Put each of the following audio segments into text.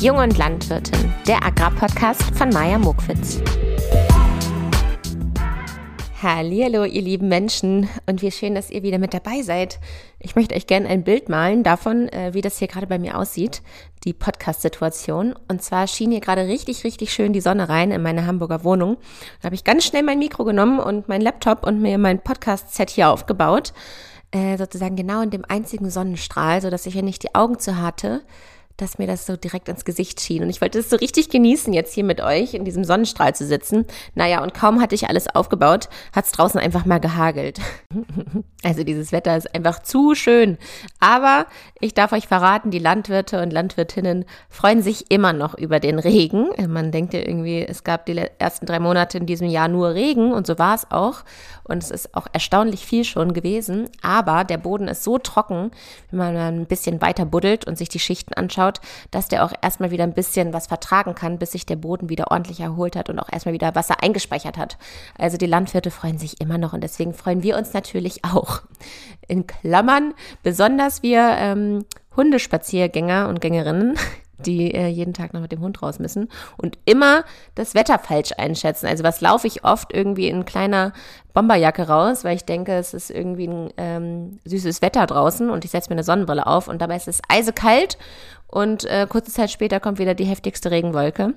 Jung und Landwirtin, der Agrarpodcast von Maja Mokwitz. Hallo, ihr lieben Menschen und wie schön, dass ihr wieder mit dabei seid. Ich möchte euch gerne ein Bild malen davon, äh, wie das hier gerade bei mir aussieht, die Podcast-Situation. Und zwar schien hier gerade richtig, richtig schön die Sonne rein in meine Hamburger Wohnung. Da habe ich ganz schnell mein Mikro genommen und mein Laptop und mir mein Podcast-Set hier aufgebaut. Äh, sozusagen genau in dem einzigen Sonnenstrahl, sodass ich, wenn ich die Augen zu hatte, dass mir das so direkt ins Gesicht schien. Und ich wollte es so richtig genießen, jetzt hier mit euch in diesem Sonnenstrahl zu sitzen. Naja, und kaum hatte ich alles aufgebaut, hat es draußen einfach mal gehagelt. Also dieses Wetter ist einfach zu schön. Aber ich darf euch verraten, die Landwirte und Landwirtinnen freuen sich immer noch über den Regen. Man denkt ja irgendwie, es gab die ersten drei Monate in diesem Jahr nur Regen und so war es auch. Und es ist auch erstaunlich viel schon gewesen. Aber der Boden ist so trocken, wenn man ein bisschen weiter buddelt und sich die Schichten anschaut, anschaut, dass der auch erstmal wieder ein bisschen was vertragen kann, bis sich der Boden wieder ordentlich erholt hat und auch erstmal wieder Wasser eingespeichert hat. Also die Landwirte freuen sich immer noch und deswegen freuen wir uns natürlich auch. In Klammern, besonders wir ähm, Hundespaziergänger und Gängerinnen, die äh, jeden Tag noch mit dem Hund raus müssen und immer das Wetter falsch einschätzen. Also was laufe ich oft irgendwie in kleiner Bomberjacke raus, weil ich denke, es ist irgendwie ein ähm, süßes Wetter draußen und ich setze mir eine Sonnenbrille auf und dabei ist es eisekalt und äh, kurze Zeit später kommt wieder die heftigste Regenwolke.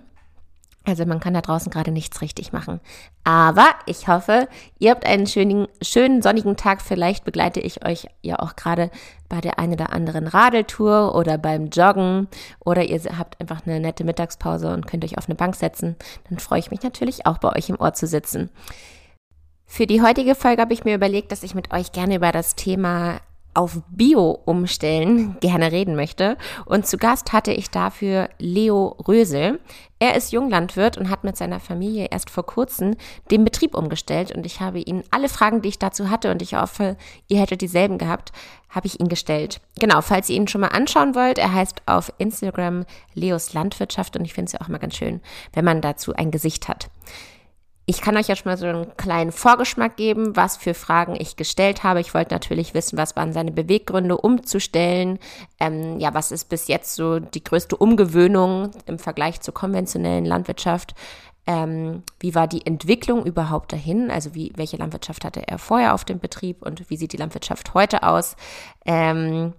Also man kann da draußen gerade nichts richtig machen. Aber ich hoffe, ihr habt einen schönen, schönen sonnigen Tag. Vielleicht begleite ich euch ja auch gerade bei der einen oder anderen Radeltour oder beim Joggen oder ihr habt einfach eine nette Mittagspause und könnt euch auf eine Bank setzen. Dann freue ich mich natürlich auch bei euch im Ohr zu sitzen. Für die heutige Folge habe ich mir überlegt, dass ich mit euch gerne über das Thema auf Bio umstellen gerne reden möchte. Und zu Gast hatte ich dafür Leo Rösel. Er ist Junglandwirt und hat mit seiner Familie erst vor kurzem den Betrieb umgestellt. Und ich habe ihn alle Fragen, die ich dazu hatte, und ich hoffe, ihr hättet dieselben gehabt, habe ich ihn gestellt. Genau, falls ihr ihn schon mal anschauen wollt, er heißt auf Instagram Leos Landwirtschaft und ich finde es ja auch mal ganz schön, wenn man dazu ein Gesicht hat. Ich kann euch jetzt mal so einen kleinen Vorgeschmack geben, was für Fragen ich gestellt habe. Ich wollte natürlich wissen, was waren seine Beweggründe, umzustellen. Ähm, ja, was ist bis jetzt so die größte Umgewöhnung im Vergleich zur konventionellen Landwirtschaft? Ähm, wie war die Entwicklung überhaupt dahin? Also wie, welche Landwirtschaft hatte er vorher auf dem Betrieb und wie sieht die Landwirtschaft heute aus? Ähm,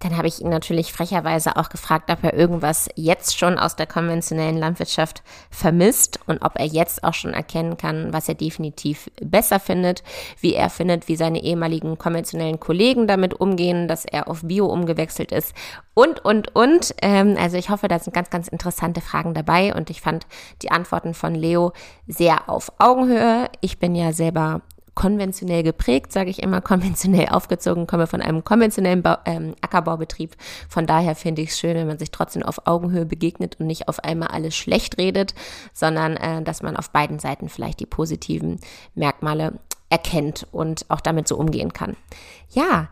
dann habe ich ihn natürlich frecherweise auch gefragt, ob er irgendwas jetzt schon aus der konventionellen Landwirtschaft vermisst und ob er jetzt auch schon erkennen kann, was er definitiv besser findet, wie er findet, wie seine ehemaligen konventionellen Kollegen damit umgehen, dass er auf Bio umgewechselt ist und, und, und. Ähm, also ich hoffe, da sind ganz, ganz interessante Fragen dabei und ich fand die Antworten von Leo sehr auf Augenhöhe. Ich bin ja selber konventionell geprägt, sage ich immer, konventionell aufgezogen, komme von einem konventionellen Bau, ähm, Ackerbaubetrieb. Von daher finde ich es schön, wenn man sich trotzdem auf Augenhöhe begegnet und nicht auf einmal alles schlecht redet, sondern äh, dass man auf beiden Seiten vielleicht die positiven Merkmale erkennt und auch damit so umgehen kann. Ja,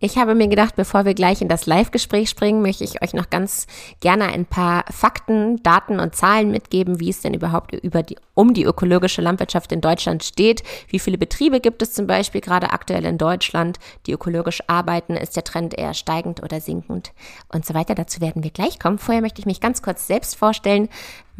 ich habe mir gedacht, bevor wir gleich in das Live-Gespräch springen, möchte ich euch noch ganz gerne ein paar Fakten, Daten und Zahlen mitgeben, wie es denn überhaupt über die, um die ökologische Landwirtschaft in Deutschland steht. Wie viele Betriebe gibt es zum Beispiel gerade aktuell in Deutschland, die ökologisch arbeiten? Ist der Trend eher steigend oder sinkend? Und so weiter. Dazu werden wir gleich kommen. Vorher möchte ich mich ganz kurz selbst vorstellen.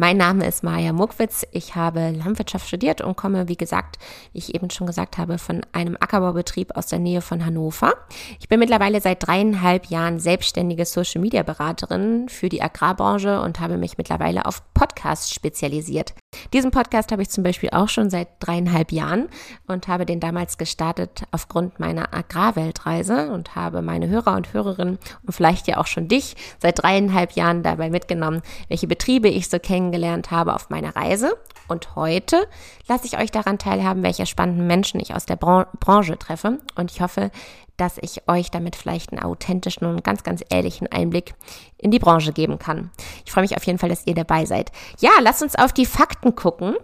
Mein Name ist Maja Muckwitz. Ich habe Landwirtschaft studiert und komme, wie gesagt, wie ich eben schon gesagt habe, von einem Ackerbaubetrieb aus der Nähe von Hannover. Ich bin mittlerweile seit dreieinhalb Jahren selbstständige Social Media Beraterin für die Agrarbranche und habe mich mittlerweile auf Podcasts spezialisiert. Diesen Podcast habe ich zum Beispiel auch schon seit dreieinhalb Jahren und habe den damals gestartet aufgrund meiner Agrarweltreise und habe meine Hörer und Hörerinnen und vielleicht ja auch schon dich seit dreieinhalb Jahren dabei mitgenommen, welche Betriebe ich so kennengelernt habe auf meiner Reise. Und heute lasse ich euch daran teilhaben, welche spannenden Menschen ich aus der Bran Branche treffe. Und ich hoffe, dass ich euch damit vielleicht einen authentischen und ganz, ganz ehrlichen Einblick in die Branche geben kann. Ich freue mich auf jeden Fall, dass ihr dabei seid. Ja, lasst uns auf die Fakten gucken.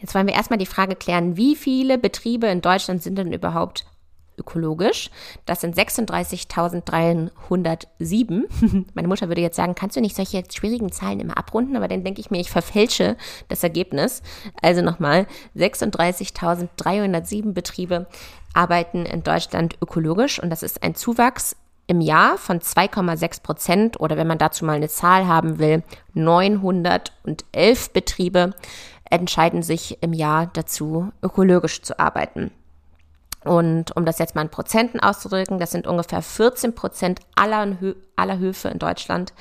Jetzt wollen wir erstmal die Frage klären, wie viele Betriebe in Deutschland sind denn überhaupt ökologisch. Das sind 36.307. Meine Mutter würde jetzt sagen, kannst du nicht solche schwierigen Zahlen immer abrunden? Aber dann denke ich mir, ich verfälsche das Ergebnis. Also nochmal, 36.307 Betriebe arbeiten in Deutschland ökologisch und das ist ein Zuwachs im Jahr von 2,6 Prozent oder wenn man dazu mal eine Zahl haben will, 911 Betriebe entscheiden sich im Jahr dazu, ökologisch zu arbeiten. Und um das jetzt mal in Prozenten auszudrücken, das sind ungefähr 14 Prozent aller, aller Höfe in Deutschland,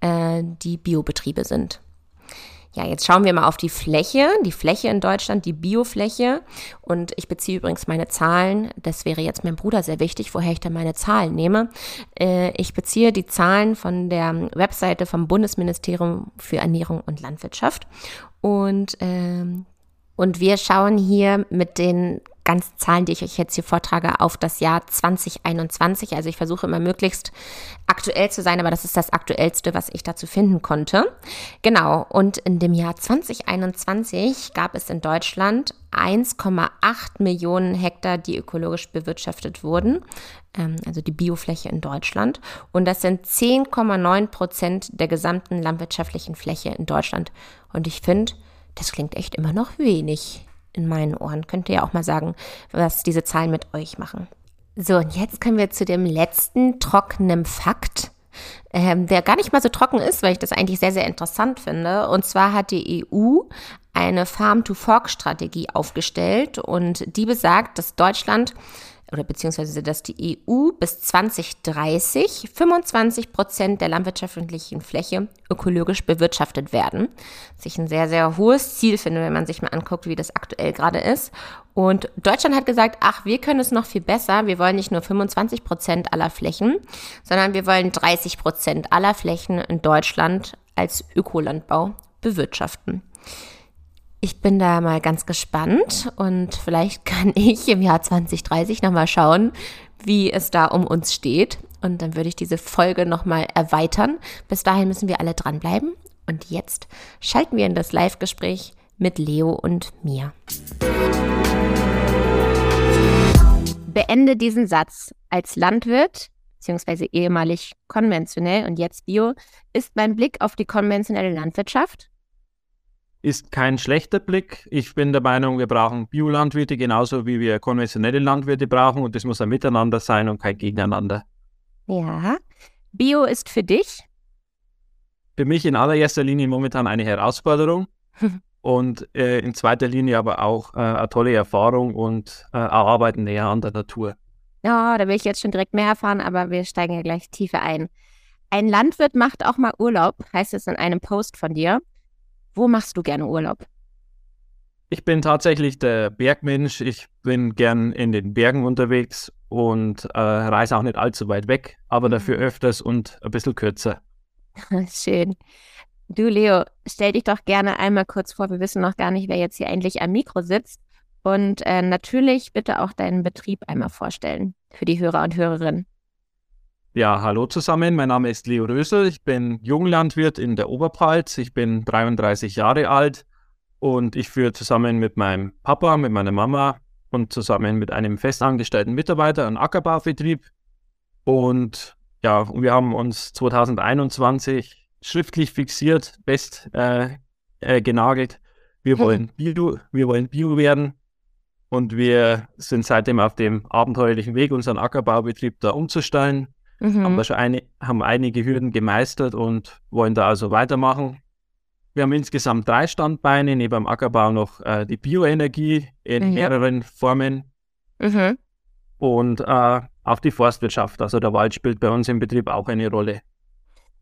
äh, die Biobetriebe sind. Ja, jetzt schauen wir mal auf die Fläche, die Fläche in Deutschland, die Biofläche. Und ich beziehe übrigens meine Zahlen, das wäre jetzt meinem Bruder sehr wichtig, woher ich denn meine Zahlen nehme. Äh, ich beziehe die Zahlen von der Webseite vom Bundesministerium für Ernährung und Landwirtschaft. Und, ähm, und wir schauen hier mit den ganzen Zahlen, die ich euch jetzt hier vortrage, auf das Jahr 2021. Also ich versuche immer möglichst aktuell zu sein, aber das ist das aktuellste, was ich dazu finden konnte. Genau, und in dem Jahr 2021 gab es in Deutschland 1,8 Millionen Hektar, die ökologisch bewirtschaftet wurden, ähm, also die Biofläche in Deutschland. Und das sind 10,9 Prozent der gesamten landwirtschaftlichen Fläche in Deutschland. Und ich finde, das klingt echt immer noch wenig in meinen Ohren. Könnt ihr ja auch mal sagen, was diese Zahlen mit euch machen. So, und jetzt kommen wir zu dem letzten trockenen Fakt, ähm, der gar nicht mal so trocken ist, weil ich das eigentlich sehr, sehr interessant finde. Und zwar hat die EU eine Farm-to-Fork-Strategie aufgestellt und die besagt, dass Deutschland oder beziehungsweise dass die EU bis 2030 25 Prozent der landwirtschaftlichen Fläche ökologisch bewirtschaftet werden. Was ich ein sehr, sehr hohes Ziel finde, wenn man sich mal anguckt, wie das aktuell gerade ist. Und Deutschland hat gesagt, ach, wir können es noch viel besser. Wir wollen nicht nur 25 Prozent aller Flächen, sondern wir wollen 30 Prozent aller Flächen in Deutschland als Ökolandbau bewirtschaften. Ich bin da mal ganz gespannt und vielleicht kann ich im Jahr 2030 nochmal schauen, wie es da um uns steht. Und dann würde ich diese Folge nochmal erweitern. Bis dahin müssen wir alle dranbleiben. Und jetzt schalten wir in das Live-Gespräch mit Leo und mir. Beende diesen Satz. Als Landwirt, beziehungsweise ehemalig konventionell und jetzt Bio, ist mein Blick auf die konventionelle Landwirtschaft ist kein schlechter Blick. Ich bin der Meinung, wir brauchen Biolandwirte genauso wie wir konventionelle Landwirte brauchen und das muss ein Miteinander sein und kein Gegeneinander. Ja. Bio ist für dich? Für mich in allererster Linie momentan eine Herausforderung und äh, in zweiter Linie aber auch äh, eine tolle Erfahrung und äh, Arbeiten näher an der Natur. Ja, da will ich jetzt schon direkt mehr erfahren, aber wir steigen ja gleich tiefer ein. Ein Landwirt macht auch mal Urlaub, heißt es in einem Post von dir. Wo machst du gerne Urlaub? Ich bin tatsächlich der Bergmensch. Ich bin gern in den Bergen unterwegs und äh, reise auch nicht allzu weit weg, aber dafür mhm. öfters und ein bisschen kürzer. Schön. Du, Leo, stell dich doch gerne einmal kurz vor. Wir wissen noch gar nicht, wer jetzt hier eigentlich am Mikro sitzt. Und äh, natürlich bitte auch deinen Betrieb einmal vorstellen für die Hörer und Hörerinnen. Ja, hallo zusammen. Mein Name ist Leo Rösel. Ich bin Junglandwirt in der Oberpfalz. Ich bin 33 Jahre alt und ich führe zusammen mit meinem Papa, mit meiner Mama und zusammen mit einem festangestellten Mitarbeiter einen Ackerbaubetrieb. Und ja, wir haben uns 2021 schriftlich fixiert, fest äh, äh, genagelt. Wir wollen Bio, wir wollen Bio werden. Und wir sind seitdem auf dem abenteuerlichen Weg, unseren Ackerbaubetrieb da umzustellen. Mhm. Haben da schon eine, haben einige Hürden gemeistert und wollen da also weitermachen. Wir haben insgesamt drei Standbeine, neben dem Ackerbau noch äh, die Bioenergie in mhm. mehreren Formen mhm. und äh, auch die Forstwirtschaft. Also der Wald spielt bei uns im Betrieb auch eine Rolle.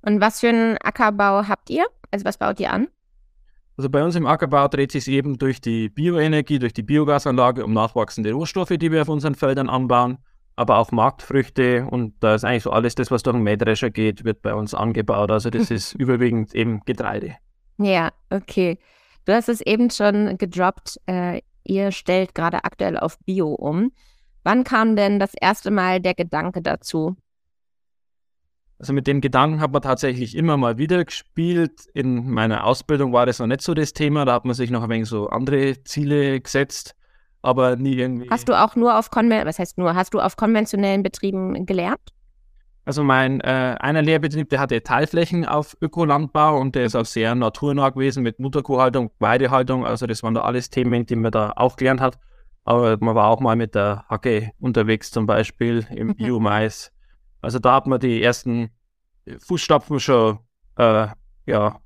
Und was für einen Ackerbau habt ihr? Also was baut ihr an? Also bei uns im Ackerbau dreht sich eben durch die Bioenergie, durch die Biogasanlage um nachwachsende Rohstoffe, die wir auf unseren Feldern anbauen aber auch Marktfrüchte und da ist eigentlich so alles das, was durch den Mähdrescher geht, wird bei uns angebaut. Also das ist überwiegend eben Getreide. Ja, okay. Du hast es eben schon gedroppt, äh, ihr stellt gerade aktuell auf Bio um. Wann kam denn das erste Mal der Gedanke dazu? Also mit dem Gedanken hat man tatsächlich immer mal wieder gespielt. In meiner Ausbildung war das noch nicht so das Thema, da hat man sich noch ein wenig so andere Ziele gesetzt aber nie irgendwie. Hast du auch nur auf konven was heißt nur, hast du auf konventionellen Betrieben gelernt? Also mein äh, einer Lehrbetrieb, der hatte Teilflächen auf Ökolandbau und der ist auch sehr naturnah gewesen mit Mutterkuhhaltung, Weidehaltung. Also das waren da alles Themen, die man da auch gelernt hat. Aber man war auch mal mit der Hacke unterwegs, zum Beispiel im mhm. Biomais. Also da hat man die ersten Fußstapfen schon äh, ja,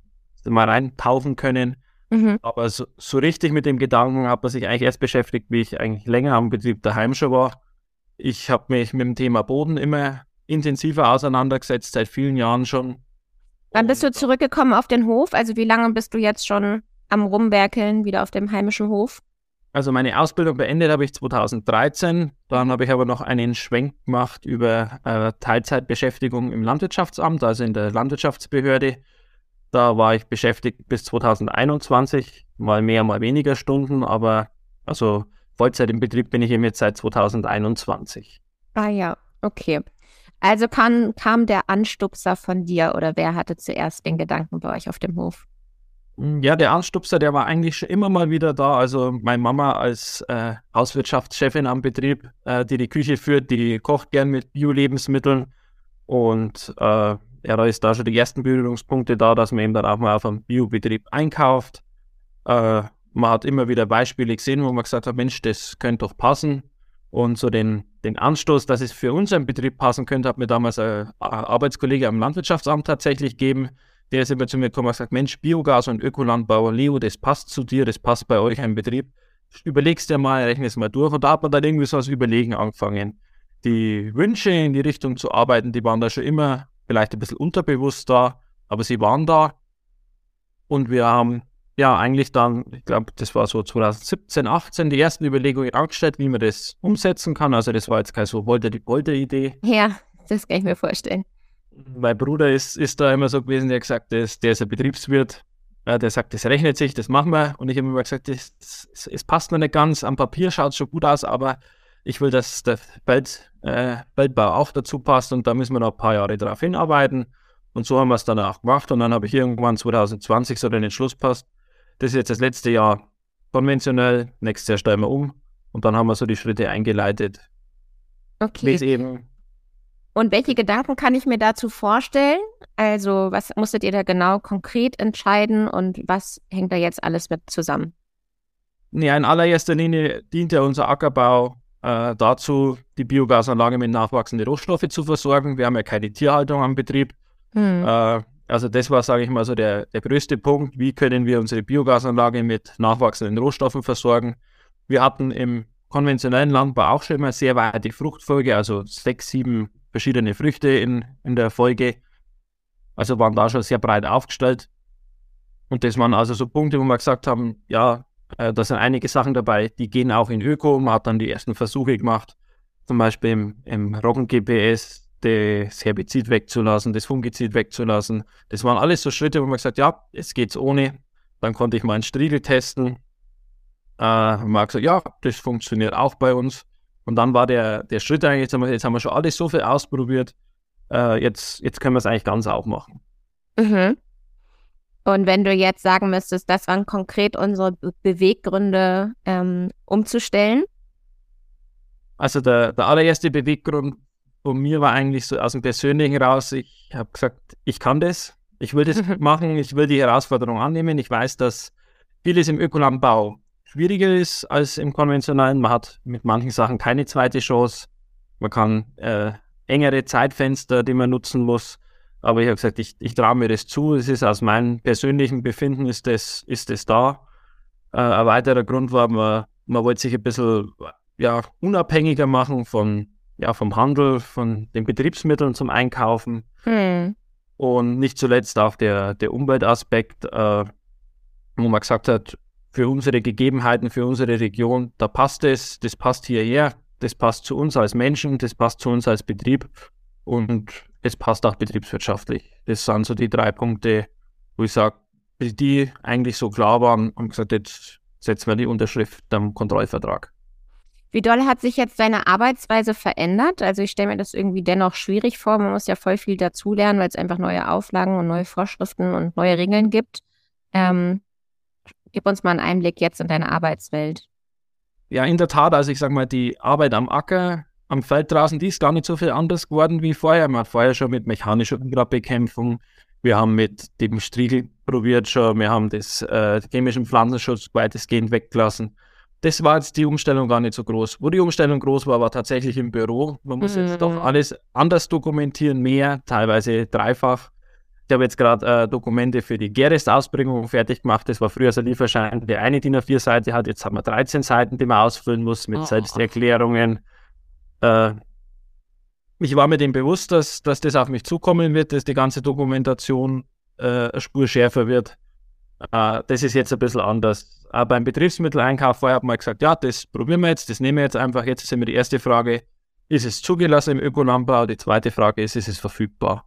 mal reintauchen können. Mhm. Aber so, so, richtig mit dem Gedanken hat man sich eigentlich erst beschäftigt, wie ich eigentlich länger am Betrieb daheim schon war. Ich habe mich mit dem Thema Boden immer intensiver auseinandergesetzt, seit vielen Jahren schon. Wann bist du zurückgekommen auf den Hof? Also wie lange bist du jetzt schon am Rumwerkeln wieder auf dem heimischen Hof? Also meine Ausbildung beendet habe ich 2013. Dann habe ich aber noch einen Schwenk gemacht über äh, Teilzeitbeschäftigung im Landwirtschaftsamt, also in der Landwirtschaftsbehörde. Da war ich beschäftigt bis 2021, mal mehr, mal weniger Stunden, aber also Vollzeit im Betrieb bin ich eben jetzt seit 2021. Ah ja, okay. Also kann, kam der Anstupser von dir oder wer hatte zuerst den Gedanken bei euch auf dem Hof? Hm, ja, der Anstupser, der war eigentlich schon immer mal wieder da. Also meine Mama als äh, Hauswirtschaftschefin am Betrieb, äh, die die Küche führt, die kocht gern mit Bio-Lebensmitteln und äh, ja, da ist da schon die ersten Berührungspunkte da, dass man eben dann auch mal auf einem Biobetrieb einkauft. Äh, man hat immer wieder Beispiele gesehen, wo man gesagt hat, Mensch, das könnte doch passen. Und so den, den Anstoß, dass es für unseren Betrieb passen könnte, hat mir damals ein Arbeitskollege am Landwirtschaftsamt tatsächlich gegeben. Der ist immer zu mir gekommen und gesagt, Mensch, Biogas und Ökolandbauer, Leo, das passt zu dir, das passt bei euch im Betrieb. Überlegst dir mal, rechne es mal durch. Und da hat man dann irgendwie so das Überlegen angefangen. Die Wünsche in die Richtung zu arbeiten, die waren da schon immer vielleicht ein bisschen unterbewusst da, aber sie waren da. Und wir haben ja eigentlich dann, ich glaube, das war so 2017, 18, die ersten Überlegungen angestellt, wie man das umsetzen kann. Also das war jetzt keine so wollte die wollte Idee. Ja, das kann ich mir vorstellen. Mein Bruder ist, ist da immer so gewesen, der hat gesagt, der ist, der ist ein Betriebswirt. Der sagt, das rechnet sich, das machen wir. Und ich habe immer gesagt, es passt noch nicht ganz. Am Papier schaut es schon gut aus, aber ich will, dass der Welt, äh, Weltbau auch dazu passt und da müssen wir noch ein paar Jahre drauf hinarbeiten. Und so haben wir es dann auch gemacht. Und dann habe ich irgendwann 2020 so den Entschluss passt. Das ist jetzt das letzte Jahr konventionell, nächstes Jahr stellen wir um. Und dann haben wir so die Schritte eingeleitet. Okay. eben. Und welche Gedanken kann ich mir dazu vorstellen? Also, was musstet ihr da genau konkret entscheiden und was hängt da jetzt alles mit zusammen? Ja, in allererster Linie dient ja unser Ackerbau äh, dazu, die Biogasanlage mit nachwachsenden Rohstoffen zu versorgen. Wir haben ja keine Tierhaltung am Betrieb. Mhm. Äh, also das war, sage ich mal, so der, der größte Punkt. Wie können wir unsere Biogasanlage mit nachwachsenden Rohstoffen versorgen? Wir hatten im konventionellen Landbau auch schon immer sehr weite Fruchtfolge, also sechs, sieben verschiedene Früchte in, in der Folge. Also waren da schon sehr breit aufgestellt. Und das waren also so Punkte, wo wir gesagt haben, ja, äh, da sind einige Sachen dabei, die gehen auch in Öko. Man hat dann die ersten Versuche gemacht, zum Beispiel im, im Roggen-GPS das Herbizid wegzulassen, das Fungizid wegzulassen. Das waren alles so Schritte, wo man gesagt ja, es geht's ohne. Dann konnte ich mal einen Striegel testen. Äh, man hat gesagt, ja, das funktioniert auch bei uns. Und dann war der, der Schritt eigentlich, jetzt haben, wir, jetzt haben wir schon alles so viel ausprobiert, äh, jetzt, jetzt können wir es eigentlich ganz aufmachen. Mhm. Und wenn du jetzt sagen müsstest, das waren konkret unsere Beweggründe, ähm, umzustellen? Also der, der allererste Beweggrund von mir war eigentlich so aus dem Persönlichen raus, ich habe gesagt, ich kann das, ich will das machen, ich will die Herausforderung annehmen. Ich weiß, dass vieles im Ökolandbau schwieriger ist als im konventionellen. Man hat mit manchen Sachen keine zweite Chance. Man kann äh, engere Zeitfenster, die man nutzen muss. Aber ich habe gesagt, ich, ich traue mir das zu. Es ist aus meinem persönlichen Befinden ist das, ist das da. Äh, ein weiterer Grund war, man, man wollte sich ein bisschen ja, unabhängiger machen von, ja, vom Handel, von den Betriebsmitteln zum Einkaufen. Hm. Und nicht zuletzt auch der, der Umweltaspekt, äh, wo man gesagt hat, für unsere Gegebenheiten, für unsere Region, da passt es, das passt hierher, das passt zu uns als Menschen, das passt zu uns als Betrieb. Und es passt auch betriebswirtschaftlich. Das sind so die drei Punkte, wo ich sage, die eigentlich so klar waren, haben gesagt, jetzt setzen wir die Unterschrift am Kontrollvertrag. Wie doll hat sich jetzt deine Arbeitsweise verändert? Also ich stelle mir das irgendwie dennoch schwierig vor. Man muss ja voll viel dazulernen, weil es einfach neue Auflagen und neue Vorschriften und neue Regeln gibt. Ähm, gib uns mal einen Einblick jetzt in deine Arbeitswelt. Ja, in der Tat. Also ich sage mal, die Arbeit am Acker am Feld draußen, die ist gar nicht so viel anders geworden wie vorher. Man hat vorher schon mit mechanischer Unkrautbekämpfung, wir haben mit dem Striegel probiert schon, wir haben das äh, chemischen Pflanzenschutz weitestgehend weggelassen. das war jetzt die Umstellung gar nicht so groß. Wo die Umstellung groß war, war tatsächlich im Büro. Man muss mhm. jetzt doch alles anders dokumentieren, mehr, teilweise dreifach. Ich habe jetzt gerade äh, Dokumente für die Gerest-Ausbringung fertig gemacht. Das war früher so ein Lieferschein, der eine DIN A4-Seite hat. Jetzt haben wir 13 Seiten, die man ausfüllen muss mit oh. Selbsterklärungen. Äh, ich war mir dem bewusst, dass, dass das auf mich zukommen wird, dass die ganze Dokumentation äh, Spur schärfer wird. Äh, das ist jetzt ein bisschen anders. Aber beim Betriebsmitteleinkauf vorher hat man gesagt, ja, das probieren wir jetzt, das nehmen wir jetzt einfach. Jetzt ist immer die erste Frage, ist es zugelassen im Ökolandbau? Die zweite Frage ist, ist es verfügbar?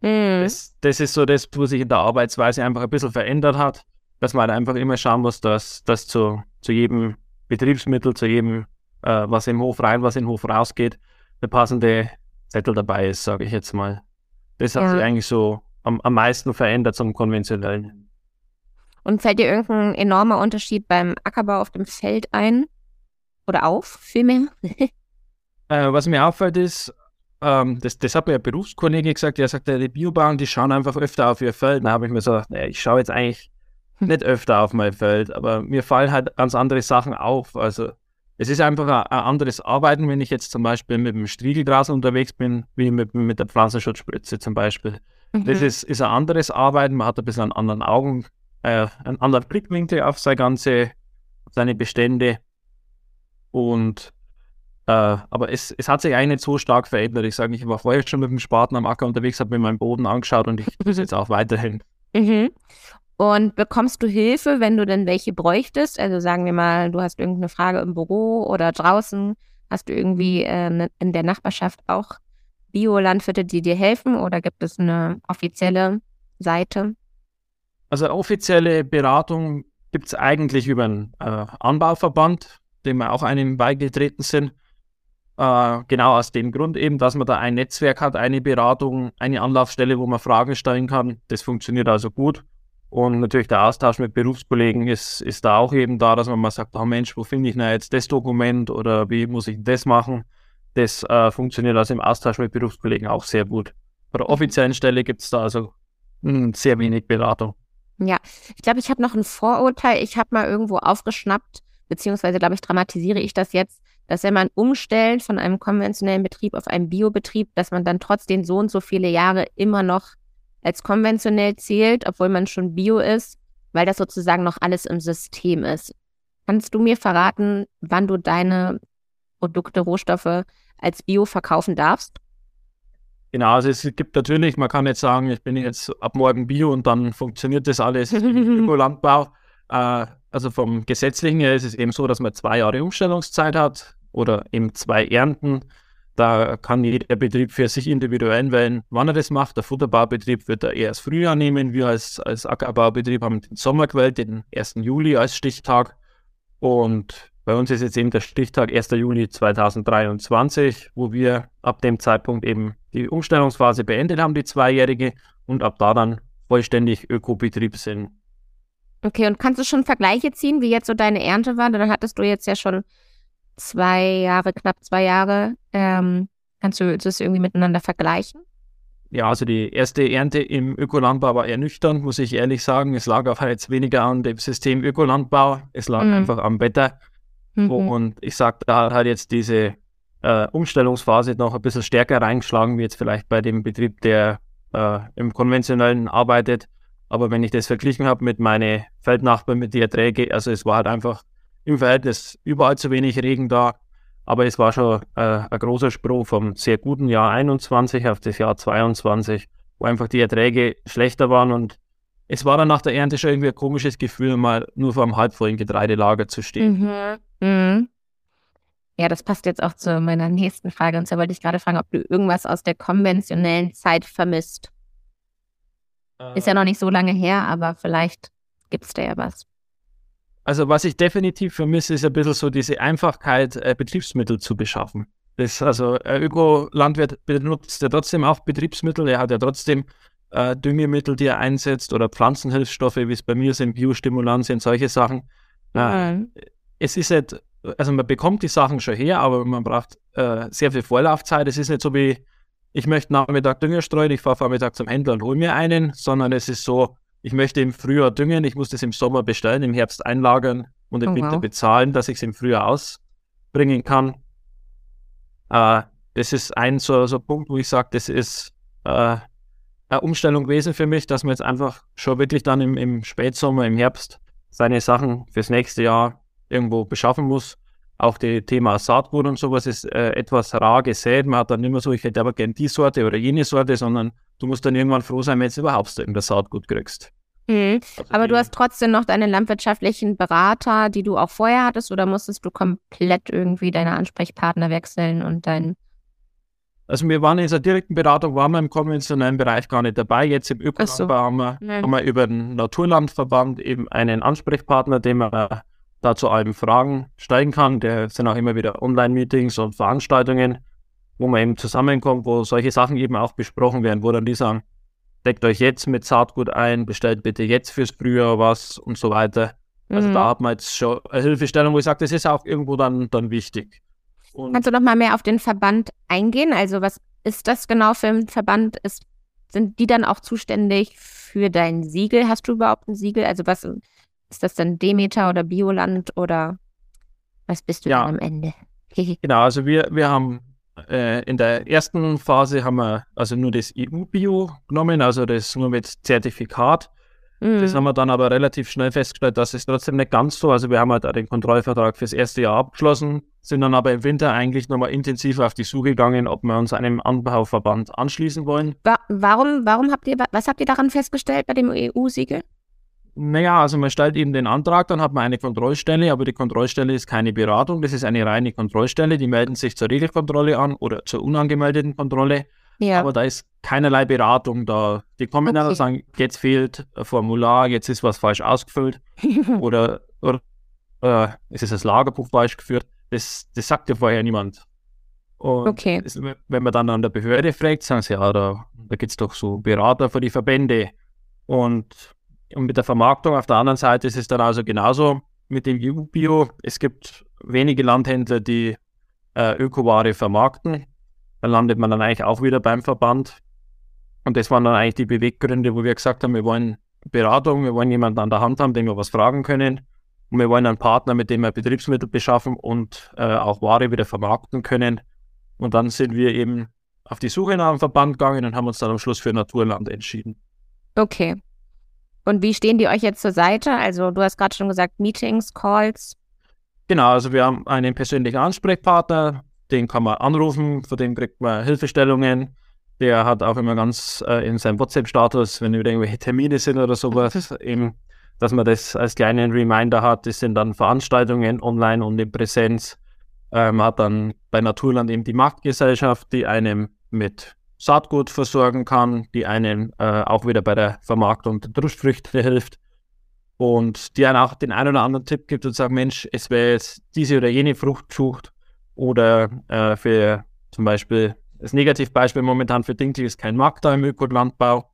Mhm. Das, das, ist so das, wo sich in der Arbeitsweise einfach ein bisschen verändert hat, dass man halt einfach immer schauen muss, dass das zu, zu jedem Betriebsmittel, zu jedem, äh, was im Hof rein, was in den Hof rausgeht, eine passende Zettel dabei ist, sage ich jetzt mal. Das hat ja. sich eigentlich so am, am meisten verändert zum konventionellen. Und fällt dir irgendein enormer Unterschied beim Ackerbau auf dem Feld ein? Oder auf, vielmehr? äh, was mir auffällt ist, ähm, das, das hat mir ein Berufskollege gesagt, der sagt, die Biobauern, die schauen einfach öfter auf ihr Feld. Da habe ich mir so gedacht, naja, ich schaue jetzt eigentlich hm. nicht öfter auf mein Feld, aber mir fallen halt ganz andere Sachen auf. Also es ist einfach ein, anderes Arbeiten, wenn ich jetzt zum Beispiel mit dem Striegelgras unterwegs bin, wie mit, mit der Pflanzenschutzspritze zum Beispiel. Mhm. Das ist, ist ein anderes Arbeiten, man hat ein bisschen einen anderen Augen, äh, einen anderen Blickwinkel auf seine ganze, seine Bestände. Und äh, aber es, es hat sich eigentlich nicht so stark verändert. Ich sage, ich war vorher schon mit dem Spaten am Acker unterwegs, habe mir meinen Boden angeschaut und ich tue es jetzt auch weiterhin. Mhm. Und bekommst du Hilfe, wenn du denn welche bräuchtest? Also sagen wir mal, du hast irgendeine Frage im Büro oder draußen, hast du irgendwie äh, in der Nachbarschaft auch Biolandwirte, die dir helfen oder gibt es eine offizielle Seite? Also offizielle Beratung gibt es eigentlich über einen äh, Anbauverband, dem wir auch einem beigetreten sind. Äh, genau aus dem Grund eben, dass man da ein Netzwerk hat, eine Beratung, eine Anlaufstelle, wo man Fragen stellen kann. Das funktioniert also gut. Und natürlich der Austausch mit Berufskollegen ist, ist da auch eben da, dass man mal sagt, oh Mensch, wo finde ich denn jetzt das Dokument oder wie muss ich das machen? Das äh, funktioniert also im Austausch mit Berufskollegen auch sehr gut. Bei der mhm. offiziellen Stelle gibt es da also mh, hm, sehr wenig Beratung. Ja, ich glaube, ich habe noch ein Vorurteil. Ich habe mal irgendwo aufgeschnappt, beziehungsweise glaube ich, dramatisiere ich das jetzt, dass wenn man umstellt von einem konventionellen Betrieb auf einen Biobetrieb, dass man dann trotzdem so und so viele Jahre immer noch als konventionell zählt, obwohl man schon Bio ist, weil das sozusagen noch alles im System ist. Kannst du mir verraten, wann du deine Produkte, Rohstoffe als Bio verkaufen darfst? Genau, also es gibt natürlich, man kann jetzt sagen, ich bin jetzt ab morgen Bio und dann funktioniert das alles im Landbau. Äh, also vom Gesetzlichen her ist es eben so, dass man zwei Jahre Umstellungszeit hat oder eben zwei Ernten. Da kann jeder Betrieb für sich individuell wählen, wann er das macht. Der Futterbaubetrieb wird eher das Frühjahr nehmen. Wir als, als Ackerbaubetrieb haben den Sommer gewählt, den 1. Juli als Stichtag. Und bei uns ist jetzt eben der Stichtag 1. Juli 2023, wo wir ab dem Zeitpunkt eben die Umstellungsphase beendet haben, die zweijährige, und ab da dann vollständig Ökobetrieb sind. Okay, und kannst du schon Vergleiche ziehen, wie jetzt so deine Ernte war? Dann hattest du jetzt ja schon zwei Jahre, knapp zwei Jahre. Ähm, kannst du das irgendwie miteinander vergleichen? Ja, also die erste Ernte im Ökolandbau war ernüchternd, muss ich ehrlich sagen. Es lag auch jetzt weniger an dem System Ökolandbau, es lag mhm. einfach am Wetter. Mhm. Und ich sage, da hat jetzt diese äh, Umstellungsphase noch ein bisschen stärker reingeschlagen, wie jetzt vielleicht bei dem Betrieb, der äh, im konventionellen arbeitet. Aber wenn ich das verglichen habe mit meinen Feldnachbarn, mit den Erträgen, also es war halt einfach im Verhältnis überall zu wenig Regen da. Aber es war schon äh, ein großer Sprung vom sehr guten Jahr 21 auf das Jahr 22, wo einfach die Erträge schlechter waren und es war dann nach der Ernte schon irgendwie ein komisches Gefühl, mal nur vor einem halbvollen Getreidelager zu stehen. Mhm. Mhm. Ja, das passt jetzt auch zu meiner nächsten Frage. Und zwar wollte ich gerade fragen, ob du irgendwas aus der konventionellen Zeit vermisst. Äh, Ist ja noch nicht so lange her, aber vielleicht gibt es da ja was. Also was ich definitiv vermisse, ist ein bisschen so diese Einfachkeit, äh, Betriebsmittel zu beschaffen. Das, also ein Ökolandwirt benutzt ja trotzdem auch Betriebsmittel, er hat ja trotzdem äh, Düngemittel, die er einsetzt oder Pflanzenhilfsstoffe, wie es bei mir sind, Biostimulantien, solche Sachen. Mhm. es ist halt, also man bekommt die Sachen schon her, aber man braucht äh, sehr viel Vorlaufzeit. Es ist nicht so wie, ich möchte Nachmittag Dünger streuen, ich fahre Vormittag zum Händler und hole mir einen, sondern es ist so, ich möchte im Frühjahr düngen, ich muss das im Sommer bestellen, im Herbst einlagern, und im oh, Winter wow. bezahlen, dass ich es im Frühjahr ausbringen kann. Äh, das ist ein so, so Punkt, wo ich sage, das ist äh, eine Umstellung gewesen für mich, dass man jetzt einfach schon wirklich dann im, im Spätsommer, im Herbst seine Sachen fürs nächste Jahr irgendwo beschaffen muss. Auch das Thema Saatgut und sowas ist äh, etwas rar gesät. Man hat dann immer so, ich hätte aber gern die Sorte oder jene Sorte, sondern du musst dann irgendwann froh sein, wenn du überhaupt irgendein Saatgut kriegst. Mhm. Also aber du hast trotzdem noch deine landwirtschaftlichen Berater, die du auch vorher hattest, oder musstest du komplett irgendwie deine Ansprechpartner wechseln und dein also wir waren in dieser direkten Beratung, waren wir im konventionellen Bereich gar nicht dabei. Jetzt im Ökolandbau so. haben, wir, haben wir über den Naturlandverband eben einen Ansprechpartner, den man da zu allen Fragen steigen kann. Der sind auch immer wieder Online-Meetings und Veranstaltungen, wo man eben zusammenkommt, wo solche Sachen eben auch besprochen werden, wo dann die sagen, deckt euch jetzt mit Saatgut ein, bestellt bitte jetzt fürs Frühjahr was und so weiter. Also mhm. da hat man jetzt schon eine Hilfestellung, wo ich sage, das ist auch irgendwo dann, dann wichtig. Und Kannst du noch mal mehr auf den Verband eingehen? Also was ist das genau für ein Verband? Ist, sind die dann auch zuständig für dein Siegel? Hast du überhaupt ein Siegel? Also was ist das dann Demeter oder Bioland oder was bist du ja. dann am Ende? genau, also wir, wir haben äh, in der ersten Phase haben wir also nur das EU-Bio genommen, also das nur mit Zertifikat. Mhm. Das haben wir dann aber relativ schnell festgestellt, dass es trotzdem nicht ganz so. Also wir haben halt den Kontrollvertrag fürs erste Jahr abgeschlossen, sind dann aber im Winter eigentlich nochmal intensiver auf die Suche gegangen, ob wir uns einem Anbauverband anschließen wollen. warum, warum habt ihr, was habt ihr daran festgestellt bei dem EU-Siegel? Naja, also man stellt eben den Antrag, dann hat man eine Kontrollstelle, aber die Kontrollstelle ist keine Beratung, das ist eine reine Kontrollstelle. Die melden sich zur Regelkontrolle an oder zur unangemeldeten Kontrolle. Ja. Aber da ist keinerlei Beratung da. Die kommen okay. dann und sagen, jetzt fehlt ein Formular, jetzt ist was falsch ausgefüllt oder, oder äh, es ist das Lagerbuch falsch geführt. Das, das sagt ja vorher niemand. Und okay. das, wenn man dann an der Behörde fragt, sagen sie, ja, da, da gibt es doch so Berater für die Verbände. Und, und mit der Vermarktung auf der anderen Seite ist es dann also genauso mit dem EU-Bio. Es gibt wenige Landhändler, die äh, Ökoware vermarkten. Da landet man dann eigentlich auch wieder beim Verband. Und das waren dann eigentlich die Beweggründe, wo wir gesagt haben, wir wollen Beratung, wir wollen jemanden an der Hand haben, dem wir was fragen können. Und wir wollen einen Partner, mit dem wir Betriebsmittel beschaffen und äh, auch Ware wieder vermarkten können. Und dann sind wir eben auf die Suche nach einem Verband gegangen und haben uns dann am Schluss für Naturland entschieden. Okay. Und wie stehen die euch jetzt zur Seite? Also du hast gerade schon gesagt, Meetings, Calls. Genau, also wir haben einen persönlichen Ansprechpartner, den kann man anrufen, von dem kriegt man Hilfestellungen. Der hat auch immer ganz äh, in seinem WhatsApp-Status, wenn irgendwelche Termine sind oder sowas, eben, dass man das als kleinen Reminder hat. Das sind dann Veranstaltungen online und in Präsenz. Äh, man hat dann bei Naturland eben die Marktgesellschaft, die einem mit Saatgut versorgen kann, die einem äh, auch wieder bei der Vermarktung der Trustfrüchte hilft und die einem auch den einen oder anderen Tipp gibt und sagt, Mensch, es wäre jetzt diese oder jene Frucht gesucht oder äh, für zum Beispiel das Negativbeispiel momentan für Dinkel ist kein Markt da im Ökolandbau.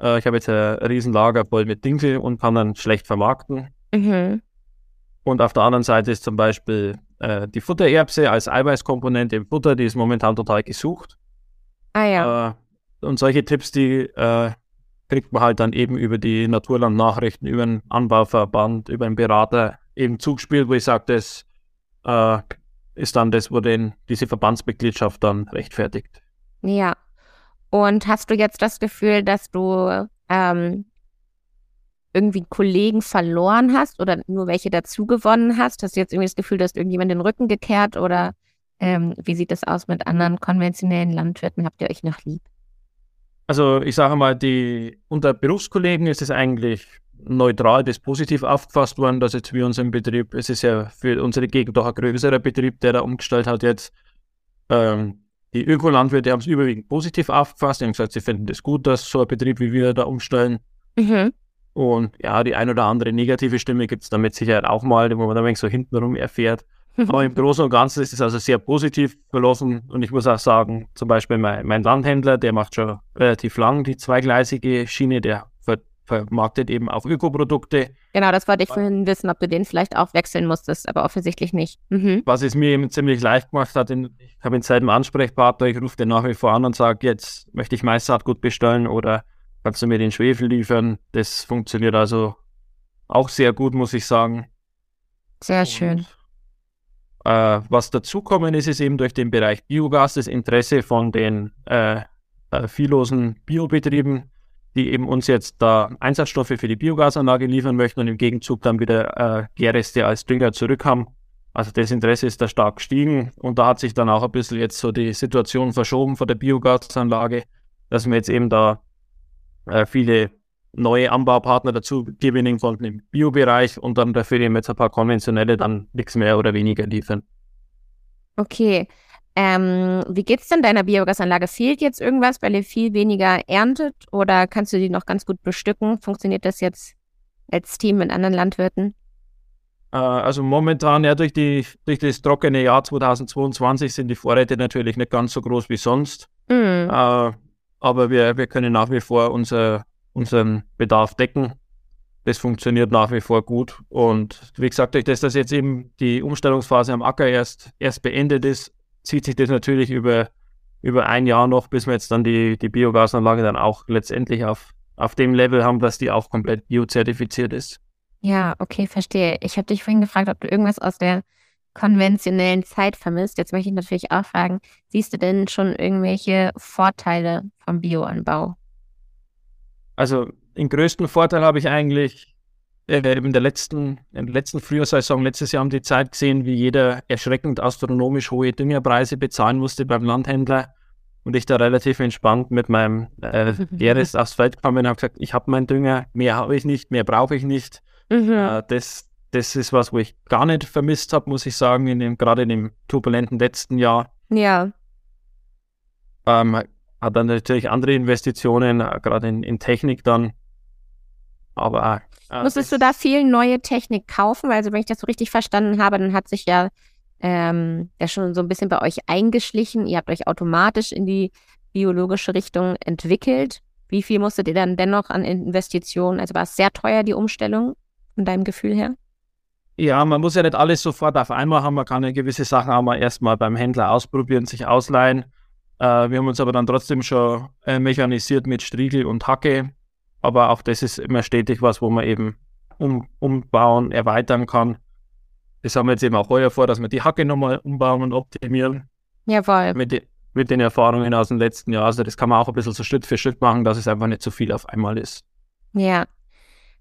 Äh, ich habe jetzt ein Riesenlager voll mit Dinkel und kann dann schlecht vermarkten. Mhm. Und auf der anderen Seite ist zum Beispiel äh, die Futtererbse als Eiweißkomponente im Futter, die ist momentan total gesucht. Ah ja. Äh, und solche Tipps, die äh, kriegt man halt dann eben über die Naturland-Nachrichten, über einen Anbauverband, über einen Berater eben zugespielt, wo ich sage, das äh, ist dann das, wo den, diese Verbandsmitgliedschaft dann rechtfertigt. Ja. Und hast du jetzt das Gefühl, dass du ähm, irgendwie Kollegen verloren hast oder nur welche dazu gewonnen hast? Hast du jetzt irgendwie das Gefühl, dass irgendjemand den Rücken gekehrt oder ähm, wie sieht das aus mit anderen konventionellen Landwirten? Habt ihr euch noch lieb? Also ich sage mal, die unter Berufskollegen ist es eigentlich neutral bis positiv aufgefasst worden, dass jetzt wir unseren Betrieb, es ist ja für unsere Gegend doch ein größerer Betrieb, der da umgestellt hat jetzt. Ähm, die Ökolandwirte haben es überwiegend positiv aufgefasst. Die haben gesagt, sie finden es das gut, dass so ein Betrieb wie wir da umstellen. Mhm. Und ja, die ein oder andere negative Stimme gibt es damit Sicherheit auch mal, wo man dann so hintenrum erfährt. Aber im Großen und Ganzen ist es also sehr positiv verlaufen. Und ich muss auch sagen, zum Beispiel mein, mein Landhändler, der macht schon relativ lang die zweigleisige Schiene, der vermarktet eben auch Ökoprodukte. Genau, das wollte ich vorhin wissen, ob du den vielleicht auch wechseln musstest, aber offensichtlich nicht. Mhm. Was es mir eben ziemlich leicht gemacht hat, ich habe ihn seit dem Ansprechpartner, ich rufe den nach wie vor an und sage, jetzt möchte ich Maissaatgut bestellen oder kannst du mir den Schwefel liefern? Das funktioniert also auch sehr gut, muss ich sagen. Sehr schön. Äh, was dazukommen ist, ist eben durch den Bereich Biogas das Interesse von den äh, äh, viellosen Biobetrieben, die eben uns jetzt da Einsatzstoffe für die Biogasanlage liefern möchten und im Gegenzug dann wieder äh, Gärreste als Dünger zurückhaben. Also das Interesse ist da stark gestiegen und da hat sich dann auch ein bisschen jetzt so die Situation verschoben von der Biogasanlage, dass wir jetzt eben da äh, viele neue Anbaupartner dazu gewinnen konnten im Biobereich und dann dafür eben jetzt ein paar konventionelle dann nichts mehr oder weniger liefern. Okay. Ähm, wie geht es denn deiner Biogasanlage? Fehlt jetzt irgendwas, weil ihr viel weniger erntet oder kannst du die noch ganz gut bestücken? Funktioniert das jetzt als Team mit anderen Landwirten? Äh, also momentan, ja, durch, die, durch das trockene Jahr 2022 sind die Vorräte natürlich nicht ganz so groß wie sonst. Mhm. Äh, aber wir, wir können nach wie vor unser, unseren Bedarf decken. Das funktioniert nach wie vor gut. Und wie gesagt, durch das, dass jetzt eben die Umstellungsphase am Acker erst, erst beendet ist, zieht sich das natürlich über, über ein Jahr noch, bis wir jetzt dann die, die Biogasanlage dann auch letztendlich auf, auf dem Level haben, dass die auch komplett biozertifiziert ist. Ja, okay, verstehe. Ich habe dich vorhin gefragt, ob du irgendwas aus der konventionellen Zeit vermisst. Jetzt möchte ich natürlich auch fragen, siehst du denn schon irgendwelche Vorteile vom Bioanbau? Also den größten Vorteil habe ich eigentlich äh, in der letzten, in der letzten Frühjahrsaison letztes Jahr um die Zeit gesehen, wie jeder erschreckend astronomisch hohe Düngerpreise bezahlen musste beim Landhändler und ich da relativ entspannt mit meinem äh, aufs Feld gekommen und habe gesagt, ich habe meinen Dünger, mehr habe ich nicht, mehr brauche ich nicht. Mhm. Äh, das, das ist was, wo ich gar nicht vermisst habe, muss ich sagen, in dem, gerade in dem turbulenten letzten Jahr. Ja. Ähm, hat dann natürlich andere Investitionen, äh, gerade in, in Technik dann. Aber. Äh, Musstest du da viel neue Technik kaufen? Also, wenn ich das so richtig verstanden habe, dann hat sich ja, ähm, ja schon so ein bisschen bei euch eingeschlichen. Ihr habt euch automatisch in die biologische Richtung entwickelt. Wie viel musstet ihr dann dennoch an Investitionen? Also war es sehr teuer, die Umstellung, von deinem Gefühl her? Ja, man muss ja nicht alles sofort auf einmal haben. Man kann ja gewisse Sachen auch mal erstmal beim Händler ausprobieren, sich ausleihen. Äh, wir haben uns aber dann trotzdem schon äh, mechanisiert mit Striegel und Hacke. Aber auch das ist immer stetig was, wo man eben um, umbauen, erweitern kann. Das haben wir jetzt eben auch heuer vor, dass wir die Hacke nochmal umbauen und optimieren. Jawohl. Mit, mit den Erfahrungen aus dem letzten Jahr. Also das kann man auch ein bisschen so Schritt für Schritt machen, dass es einfach nicht zu viel auf einmal ist. Ja,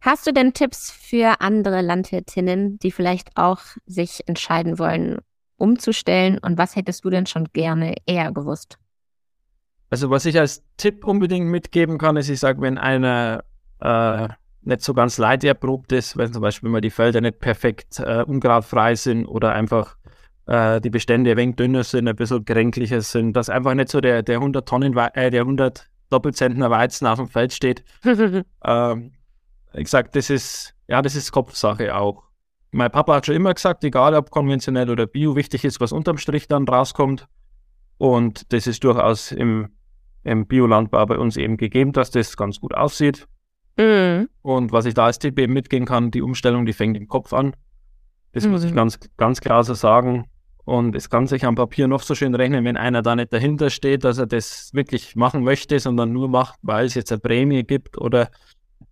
Hast du denn Tipps für andere Landwirtinnen, die vielleicht auch sich entscheiden wollen, umzustellen? Und was hättest du denn schon gerne eher gewusst? Also was ich als Tipp unbedingt mitgeben kann, ist, ich sage, wenn einer äh, nicht so ganz leiderprobt ist, wenn zum Beispiel mal die Felder nicht perfekt äh, ungradfrei sind oder einfach äh, die Bestände ein wenig dünner sind, ein bisschen kränklicher sind, dass einfach nicht so der, der 100 Tonnen, äh, der 100 Doppelzentner Weizen auf dem Feld steht. ähm, ich gesagt, das ist, ja, das ist Kopfsache auch. Mein Papa hat schon immer gesagt, egal ob konventionell oder bio, wichtig ist, was unterm Strich dann rauskommt. Und das ist durchaus im, im Biolandbau bei uns eben gegeben, dass das ganz gut aussieht. Mhm. Und was ich da als Tipp eben mitgehen kann, die Umstellung, die fängt im Kopf an. Das mhm. muss ich mhm. ganz, ganz klar so sagen. Und es kann sich am Papier noch so schön rechnen, wenn einer da nicht dahinter steht, dass er das wirklich machen möchte, sondern nur macht, weil es jetzt eine Prämie gibt oder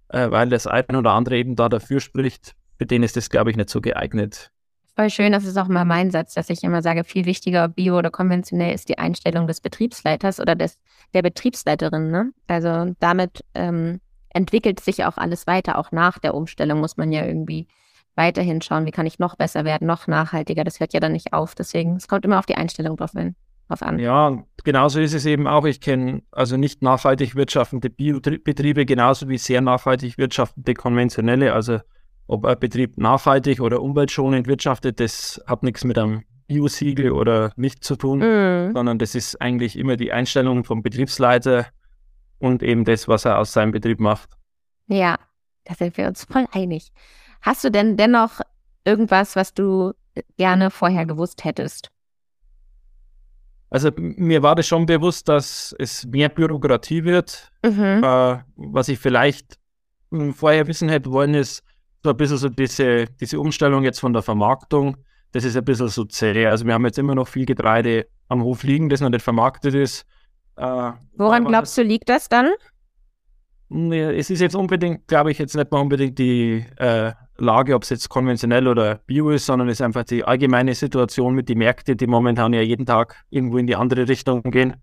äh, weil das eine oder andere eben da dafür spricht. Für den ist das, glaube ich, nicht so geeignet. Voll schön, das ist auch mal mein Satz, dass ich immer sage, viel wichtiger, bio oder konventionell, ist die Einstellung des Betriebsleiters oder des, der Betriebsleiterin. Ne? Also damit ähm, entwickelt sich auch alles weiter. Auch nach der Umstellung muss man ja irgendwie weiterhin schauen, wie kann ich noch besser werden, noch nachhaltiger. Das hört ja dann nicht auf. Deswegen, es kommt immer auf die Einstellung drauf hin an. Ja, genauso ist es eben auch. Ich kenne also nicht nachhaltig wirtschaftende Biobetriebe genauso wie sehr nachhaltig wirtschaftende konventionelle. Also ob ein Betrieb nachhaltig oder umweltschonend wirtschaftet, das hat nichts mit einem Bio-Siegel oder nicht zu tun, mm. sondern das ist eigentlich immer die Einstellung vom Betriebsleiter und eben das, was er aus seinem Betrieb macht. Ja, da sind wir uns voll einig. Hast du denn dennoch irgendwas, was du gerne vorher gewusst hättest? Also mir war das schon bewusst, dass es mehr Bürokratie wird. Mhm. Äh, was ich vielleicht hm, vorher wissen hätte wollen, ist so ein bisschen so diese, diese Umstellung jetzt von der Vermarktung. Das ist ein bisschen so zäh. Also wir haben jetzt immer noch viel Getreide am Hof liegen, das noch nicht vermarktet ist. Äh, Woran glaubst du, liegt das dann? Es ist jetzt unbedingt, glaube ich, jetzt nicht mal unbedingt die, äh, Lage, ob es jetzt konventionell oder bio ist, sondern es ist einfach die allgemeine Situation mit den Märkten, die momentan ja jeden Tag irgendwo in die andere Richtung gehen.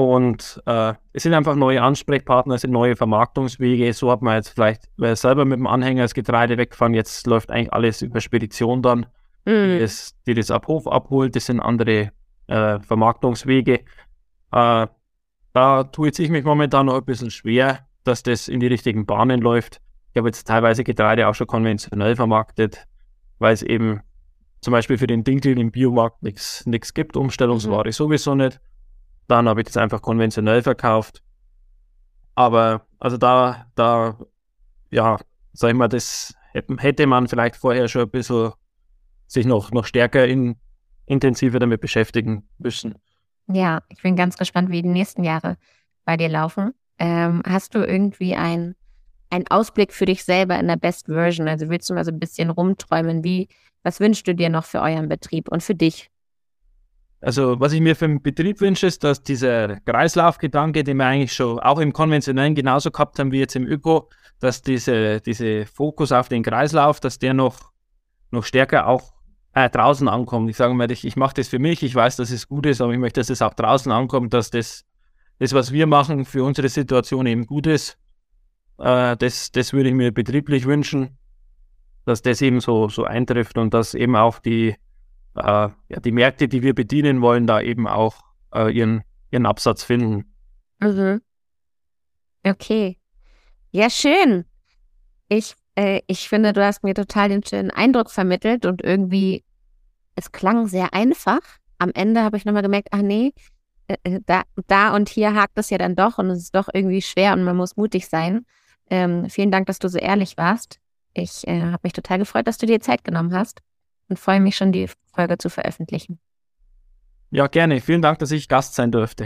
Und äh, es sind einfach neue Ansprechpartner, es sind neue Vermarktungswege. So hat man jetzt vielleicht selber mit dem Anhänger das Getreide wegfahren. Jetzt läuft eigentlich alles über Spedition dann, mhm. die, das, die, das, ab Hof abholt. Das sind andere äh, Vermarktungswege. Äh, da tue ich mich momentan noch ein bisschen schwer, dass das in die richtigen Bahnen läuft. Ich habe jetzt teilweise Getreide auch schon konventionell vermarktet, weil es eben zum Beispiel für den Dinkel im Biomarkt nichts gibt, Umstellungsware mhm. sowieso nicht. Dann habe ich das einfach konventionell verkauft. Aber also da, da, ja, sag ich mal, das hätte man vielleicht vorher schon ein bisschen sich noch, noch stärker in, intensiver damit beschäftigen müssen. Ja, ich bin ganz gespannt, wie die nächsten Jahre bei dir laufen. Ähm, hast du irgendwie einen Ausblick für dich selber in der Best Version? Also willst du mal so ein bisschen rumträumen? Wie, was wünschst du dir noch für euren Betrieb und für dich? Also, was ich mir für den Betrieb wünsche, ist, dass dieser Kreislaufgedanke, den wir eigentlich schon auch im konventionellen genauso gehabt haben wie jetzt im Öko, dass diese, diese Fokus auf den Kreislauf, dass der noch, noch stärker auch äh, draußen ankommt. Ich sage mal, ich, ich mache das für mich, ich weiß, dass es gut ist, aber ich möchte, dass es auch draußen ankommt, dass das, das was wir machen, für unsere Situation eben gut ist. Äh, das, das würde ich mir betrieblich wünschen, dass das eben so, so eintrifft und dass eben auch die, äh, ja, die Märkte, die wir bedienen wollen, da eben auch äh, ihren, ihren Absatz finden. Mhm. Okay. Ja, schön. Ich, äh, ich finde, du hast mir total den schönen Eindruck vermittelt und irgendwie, es klang sehr einfach. Am Ende habe ich nochmal gemerkt, ach nee, äh, äh, da, da und hier hakt es ja dann doch und es ist doch irgendwie schwer und man muss mutig sein. Ähm, vielen Dank, dass du so ehrlich warst. Ich äh, habe mich total gefreut, dass du dir Zeit genommen hast und freue mich schon, die Folge zu veröffentlichen. Ja, gerne. Vielen Dank, dass ich Gast sein durfte.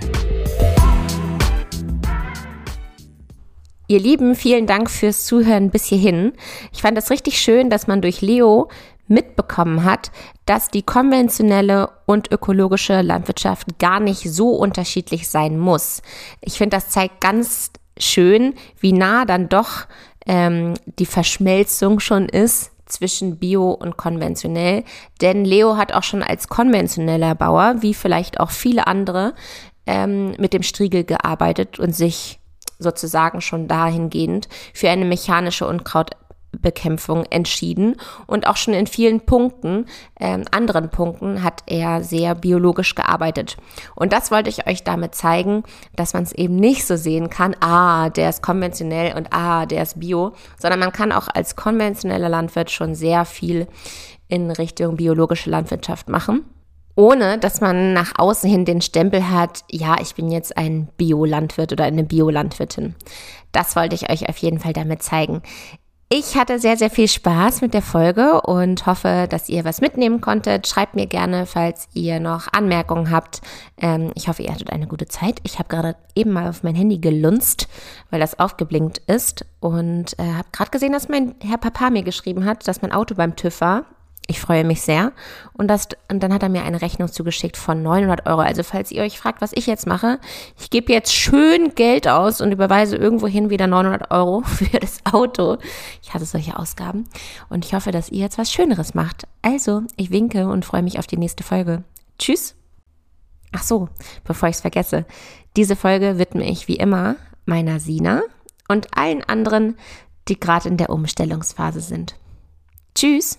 Ihr Lieben, vielen Dank fürs Zuhören bis hierhin. Ich fand es richtig schön, dass man durch Leo mitbekommen hat, dass die konventionelle und ökologische Landwirtschaft gar nicht so unterschiedlich sein muss. Ich finde, das zeigt ganz schön, wie nah dann doch ähm, die Verschmelzung schon ist zwischen Bio und konventionell. Denn Leo hat auch schon als konventioneller Bauer, wie vielleicht auch viele andere, ähm, mit dem Striegel gearbeitet und sich sozusagen schon dahingehend für eine mechanische Unkraut Bekämpfung entschieden und auch schon in vielen Punkten, äh, anderen Punkten hat er sehr biologisch gearbeitet. Und das wollte ich euch damit zeigen, dass man es eben nicht so sehen kann, ah, der ist konventionell und ah, der ist bio, sondern man kann auch als konventioneller Landwirt schon sehr viel in Richtung biologische Landwirtschaft machen ohne dass man nach außen hin den Stempel hat, ja, ich bin jetzt ein Biolandwirt oder eine Biolandwirtin. Das wollte ich euch auf jeden Fall damit zeigen. Ich hatte sehr, sehr viel Spaß mit der Folge und hoffe, dass ihr was mitnehmen konntet. Schreibt mir gerne, falls ihr noch Anmerkungen habt. Ähm, ich hoffe, ihr hattet eine gute Zeit. Ich habe gerade eben mal auf mein Handy gelunzt, weil das aufgeblinkt ist und äh, habe gerade gesehen, dass mein Herr Papa mir geschrieben hat, dass mein Auto beim TÜV war ich freue mich sehr. Und, das, und dann hat er mir eine Rechnung zugeschickt von 900 Euro. Also falls ihr euch fragt, was ich jetzt mache, ich gebe jetzt schön Geld aus und überweise irgendwohin wieder 900 Euro für das Auto. Ich hatte solche Ausgaben. Und ich hoffe, dass ihr jetzt was Schöneres macht. Also, ich winke und freue mich auf die nächste Folge. Tschüss. Ach so, bevor ich es vergesse. Diese Folge widme ich wie immer meiner Sina und allen anderen, die gerade in der Umstellungsphase sind. Tschüss.